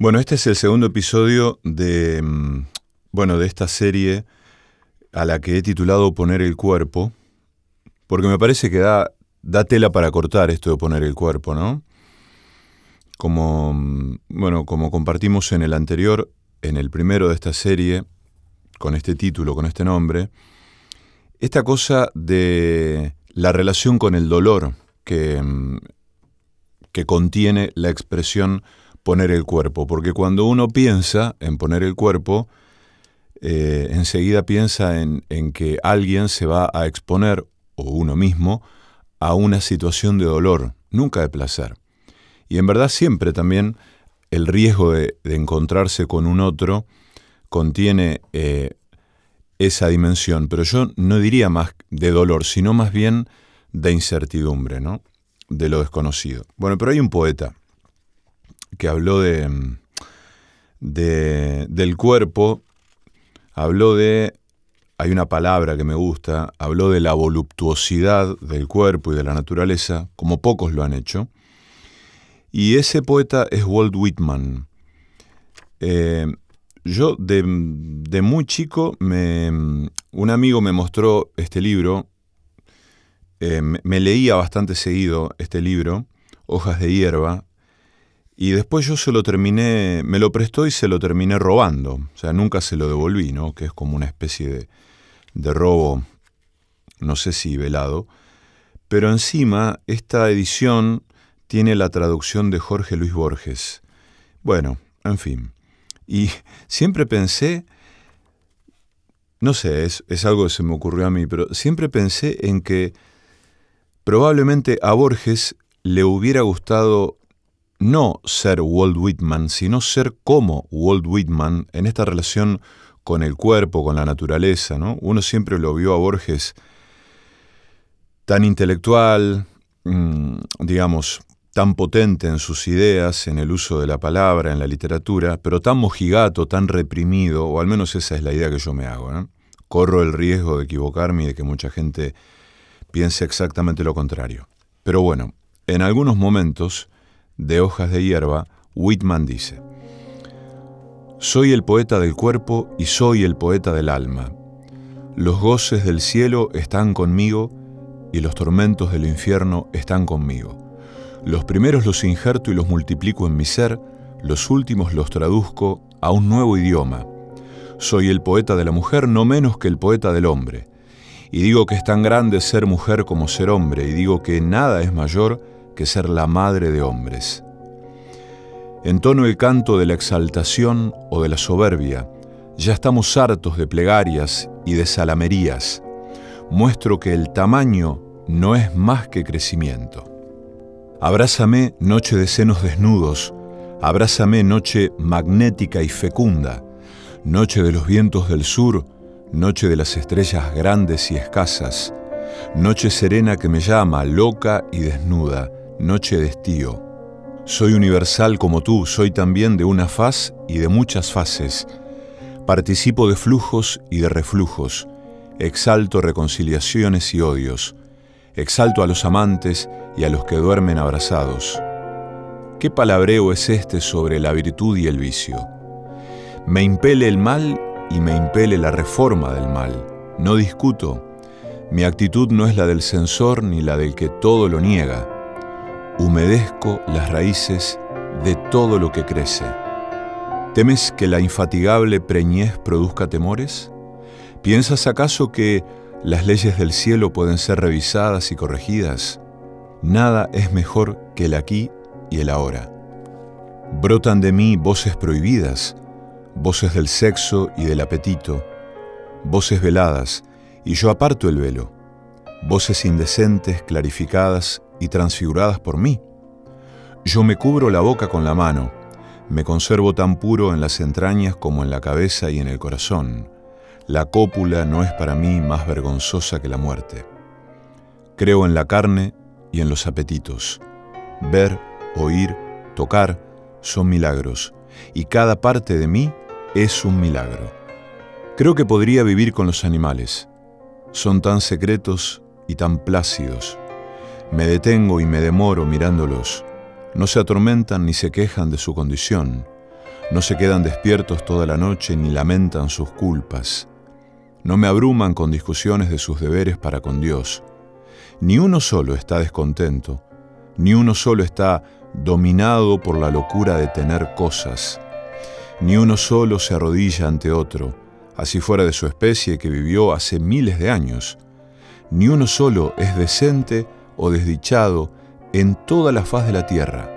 Bueno, este es el segundo episodio de, mm, bueno, de esta serie a la que he titulado Poner el cuerpo, porque me parece que da, da tela para cortar esto de poner el cuerpo, ¿no? Como, mm, bueno, como compartimos en el anterior, en el primero de esta serie, con este título, con este nombre, esta cosa de la relación con el dolor que, mm, que contiene la expresión poner el cuerpo, porque cuando uno piensa en poner el cuerpo, eh, enseguida piensa en, en que alguien se va a exponer, o uno mismo, a una situación de dolor, nunca de placer. Y en verdad siempre también el riesgo de, encontrarse con un otro contiene eh, esa dimensión, pero yo no diría más de dolor, sino más bien de incertidumbre, ¿no? de lo desconocido. Bueno, pero hay un poeta que habló de, de, del cuerpo, habló de, hay una palabra que me gusta, habló de la voluptuosidad del cuerpo y de la naturaleza, como pocos lo han hecho. Y ese poeta es Walt Whitman. Eh, yo de, muy chico, me, un amigo me mostró este libro, eh, me leía bastante seguido este libro, Hojas de hierba, y después yo se lo terminé, me lo prestó y se lo terminé robando. O sea, nunca se lo devolví, ¿no? Que es como una especie de, de robo, no sé si velado. Pero encima, esta edición tiene la traducción de Jorge Luis Borges. Bueno, en fin. Y siempre pensé, no sé, es, es algo que se me ocurrió a mí, pero siempre pensé en que probablemente a Borges le hubiera gustado no ser Walt Whitman, sino ser como Walt Whitman en esta relación con el cuerpo, con la naturaleza. ¿no? Uno siempre lo vio a Borges tan intelectual, mmm, digamos, tan potente en sus ideas, en el uso de la palabra, en la literatura, pero tan mojigato, tan reprimido, o al menos esa es la idea que yo me hago. Corro el riesgo de equivocarme y de que mucha gente piense exactamente lo contrario. Pero bueno, en algunos momentos de hojas de hierba, Whitman dice, Soy el poeta del cuerpo y soy el poeta del alma. Los goces del cielo están conmigo y los tormentos del infierno están conmigo. Los primeros los injerto y los multiplico en mi ser, los últimos los traduzco a un nuevo idioma. Soy el poeta de la mujer no menos que el poeta del hombre. Y digo que es tan grande ser mujer como ser hombre, y digo que nada es mayor que ser la madre de hombres. Entono el canto de la exaltación o de la soberbia. Ya estamos hartos de plegarias y de salamerías. Muestro que el tamaño no es más que crecimiento. Abrázame, noche de senos desnudos, abrázame, noche magnética y fecunda, noche de los vientos del sur, noche de las estrellas grandes y escasas, noche serena que me llama, loca y desnuda, noche de estío. Soy universal como tú, soy también de una faz y de muchas fases. Participo de flujos y de reflujos. Exalto reconciliaciones y odios. Exalto a los amantes y a los que duermen abrazados. ¿Qué palabreo es este sobre la virtud y el vicio? Me impele el mal y me impele la reforma del mal. No discuto. Mi actitud no es la del censor ni la del que todo lo niega humedezco las raíces de todo lo que crece. ¿Temes que la infatigable preñez produzca temores? ¿Piensas acaso que las leyes del cielo pueden ser revisadas y corregidas? Nada es mejor que el aquí y el ahora. Brotan de mí voces prohibidas, voces del sexo y del apetito, voces veladas, y yo aparto el velo, voces indecentes, clarificadas y transfiguradas por mí. Yo me cubro la boca con la mano, me conservo tan puro en las entrañas como en la cabeza y en el corazón. La cópula no es para mí más vergonzosa que la muerte. Creo en la carne y en los apetitos. Ver, oír, tocar son milagros, y cada parte de mí es un milagro. Creo que podría vivir con los animales. Son tan secretos y tan plácidos. Me detengo y me demoro mirándolos. No se atormentan ni se quejan de su condición. No se quedan despiertos toda la noche ni lamentan sus culpas. No me abruman con discusiones de sus deberes para con Dios. Ni uno solo está descontento, ni uno solo está dominado por la locura de tener cosas. Ni uno solo se arrodilla ante otro, así fuera de su especie que vivió hace miles de años. Ni uno solo es decente o desdichado en toda la faz de la tierra.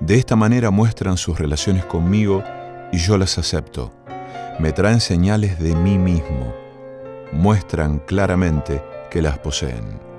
De esta manera muestran sus relaciones conmigo y yo las acepto. Me traen señales de mí mismo. Muestran claramente que las poseen.